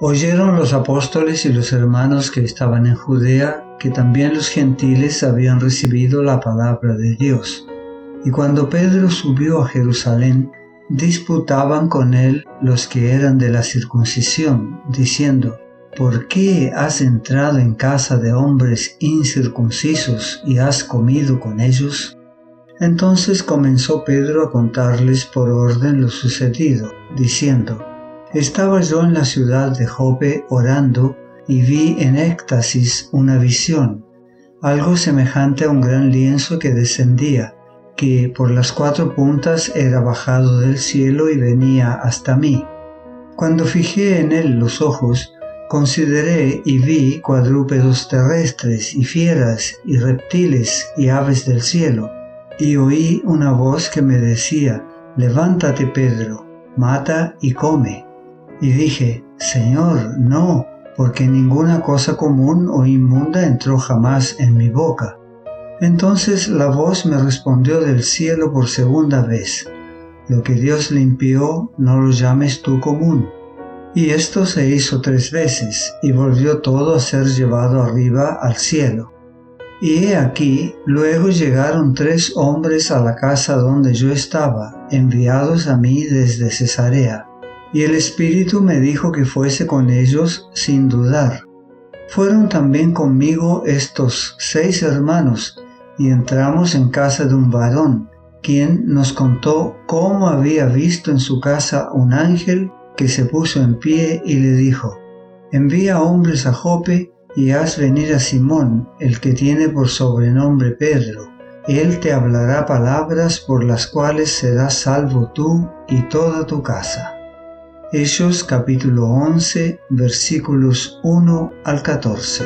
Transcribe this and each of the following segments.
Oyeron los apóstoles y los hermanos que estaban en Judea que también los gentiles habían recibido la palabra de Dios. Y cuando Pedro subió a Jerusalén, disputaban con él los que eran de la circuncisión, diciendo, ¿Por qué has entrado en casa de hombres incircuncisos y has comido con ellos? Entonces comenzó Pedro a contarles por orden lo sucedido, diciendo, Estaba yo en la ciudad de Jope orando y vi en éxtasis una visión, algo semejante a un gran lienzo que descendía, que por las cuatro puntas era bajado del cielo y venía hasta mí. Cuando fijé en él los ojos, consideré y vi cuadrúpedos terrestres y fieras y reptiles y aves del cielo, y oí una voz que me decía, levántate Pedro, mata y come. Y dije, Señor, no, porque ninguna cosa común o inmunda entró jamás en mi boca. Entonces la voz me respondió del cielo por segunda vez, lo que Dios limpió no lo llames tú común. Y esto se hizo tres veces, y volvió todo a ser llevado arriba al cielo. Y he aquí, luego llegaron tres hombres a la casa donde yo estaba, enviados a mí desde Cesarea y el Espíritu me dijo que fuese con ellos sin dudar. Fueron también conmigo estos seis hermanos, y entramos en casa de un varón, quien nos contó cómo había visto en su casa un ángel que se puso en pie y le dijo, envía hombres a Jope y haz venir a Simón, el que tiene por sobrenombre Pedro. Él te hablará palabras por las cuales serás salvo tú y toda tu casa. Hechos capítulo 11 versículos 1 al 14.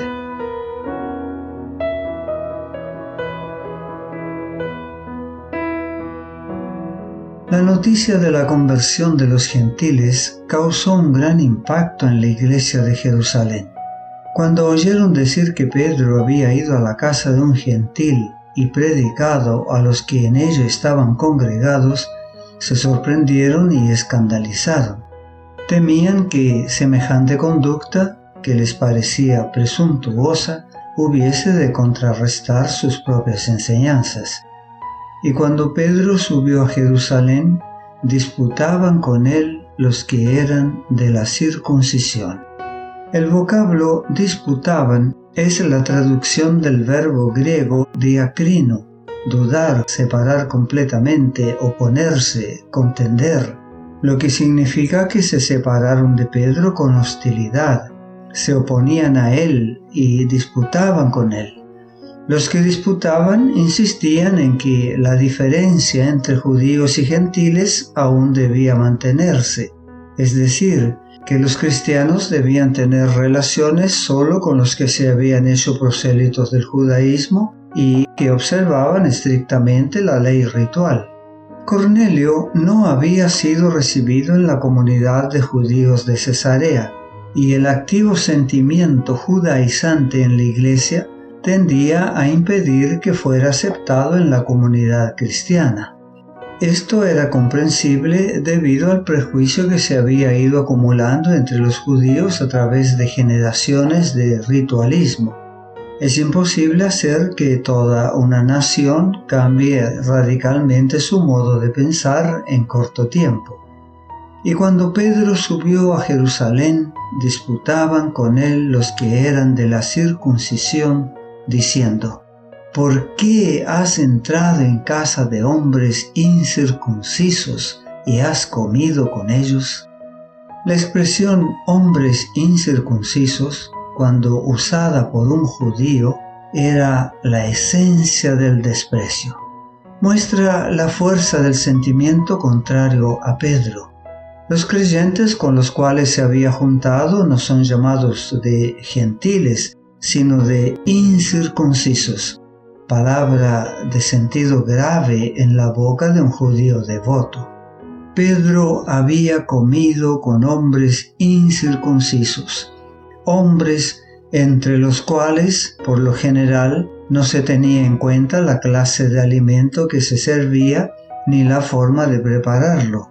La noticia de la conversión de los gentiles causó un gran impacto en la iglesia de Jerusalén. Cuando oyeron decir que Pedro había ido a la casa de un gentil y predicado a los que en ello estaban congregados, se sorprendieron y escandalizaron temían que semejante conducta, que les parecía presuntuosa, hubiese de contrarrestar sus propias enseñanzas. Y cuando Pedro subió a Jerusalén, disputaban con él los que eran de la circuncisión. El vocablo disputaban es la traducción del verbo griego diacrino, dudar, separar completamente, oponerse, contender, lo que significa que se separaron de Pedro con hostilidad, se oponían a él y disputaban con él. Los que disputaban insistían en que la diferencia entre judíos y gentiles aún debía mantenerse, es decir, que los cristianos debían tener relaciones solo con los que se habían hecho prosélitos del judaísmo y que observaban estrictamente la ley ritual. Cornelio no había sido recibido en la comunidad de judíos de Cesarea y el activo sentimiento judaizante en la iglesia tendía a impedir que fuera aceptado en la comunidad cristiana. Esto era comprensible debido al prejuicio que se había ido acumulando entre los judíos a través de generaciones de ritualismo. Es imposible hacer que toda una nación cambie radicalmente su modo de pensar en corto tiempo. Y cuando Pedro subió a Jerusalén, disputaban con él los que eran de la circuncisión, diciendo, ¿por qué has entrado en casa de hombres incircuncisos y has comido con ellos? La expresión hombres incircuncisos cuando usada por un judío, era la esencia del desprecio. Muestra la fuerza del sentimiento contrario a Pedro. Los creyentes con los cuales se había juntado no son llamados de gentiles, sino de incircuncisos, palabra de sentido grave en la boca de un judío devoto. Pedro había comido con hombres incircuncisos, hombres entre los cuales, por lo general, no se tenía en cuenta la clase de alimento que se servía ni la forma de prepararlo,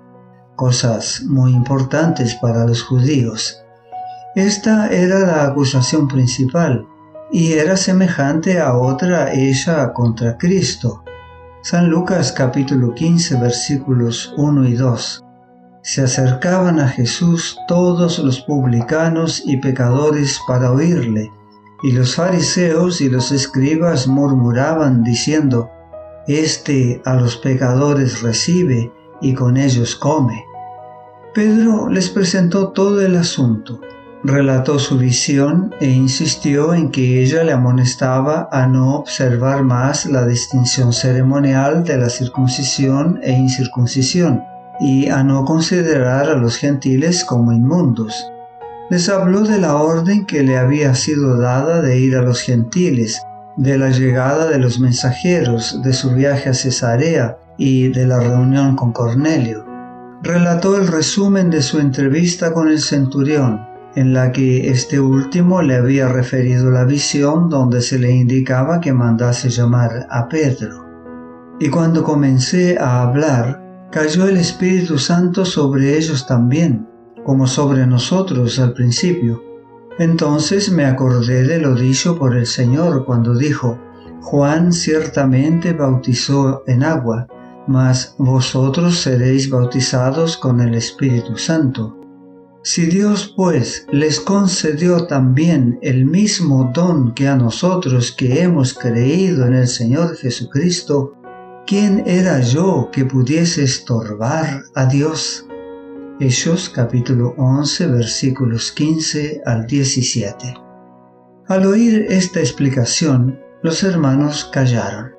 cosas muy importantes para los judíos. Esta era la acusación principal y era semejante a otra hecha contra Cristo. San Lucas capítulo 15 versículos 1 y 2. Se acercaban a Jesús todos los publicanos y pecadores para oírle, y los fariseos y los escribas murmuraban diciendo, Este a los pecadores recibe y con ellos come. Pedro les presentó todo el asunto, relató su visión e insistió en que ella le amonestaba a no observar más la distinción ceremonial de la circuncisión e incircuncisión y a no considerar a los gentiles como inmundos. Les habló de la orden que le había sido dada de ir a los gentiles, de la llegada de los mensajeros, de su viaje a Cesarea y de la reunión con Cornelio. Relató el resumen de su entrevista con el centurión, en la que este último le había referido la visión donde se le indicaba que mandase llamar a Pedro. Y cuando comencé a hablar, cayó el Espíritu Santo sobre ellos también, como sobre nosotros al principio. Entonces me acordé de lo dicho por el Señor cuando dijo, Juan ciertamente bautizó en agua, mas vosotros seréis bautizados con el Espíritu Santo. Si Dios pues les concedió también el mismo don que a nosotros que hemos creído en el Señor Jesucristo, ¿quién era yo que pudiese estorbar a Dios? Hechos capítulo 11 versículos 15 al 17. Al oír esta explicación, los hermanos callaron.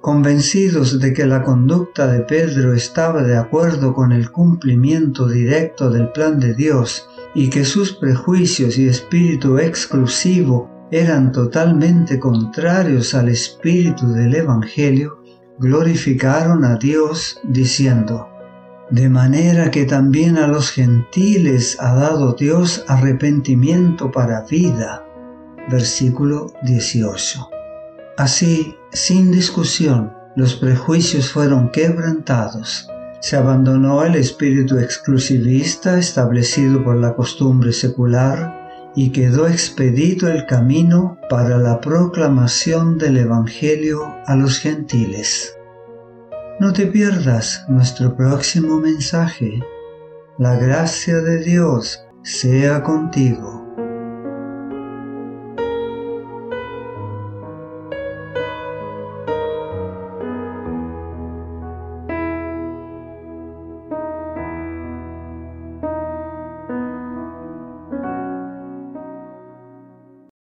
Convencidos de que la conducta de Pedro estaba de acuerdo con el cumplimiento directo del plan de Dios y que sus prejuicios y espíritu exclusivo eran totalmente contrarios al espíritu del Evangelio, glorificaron a Dios diciendo, de manera que también a los gentiles ha dado Dios arrepentimiento para vida. Versículo 18. Así, sin discusión, los prejuicios fueron quebrantados. Se abandonó el espíritu exclusivista establecido por la costumbre secular y quedó expedito el camino para la proclamación del Evangelio a los gentiles. No te pierdas nuestro próximo mensaje. La gracia de Dios sea contigo.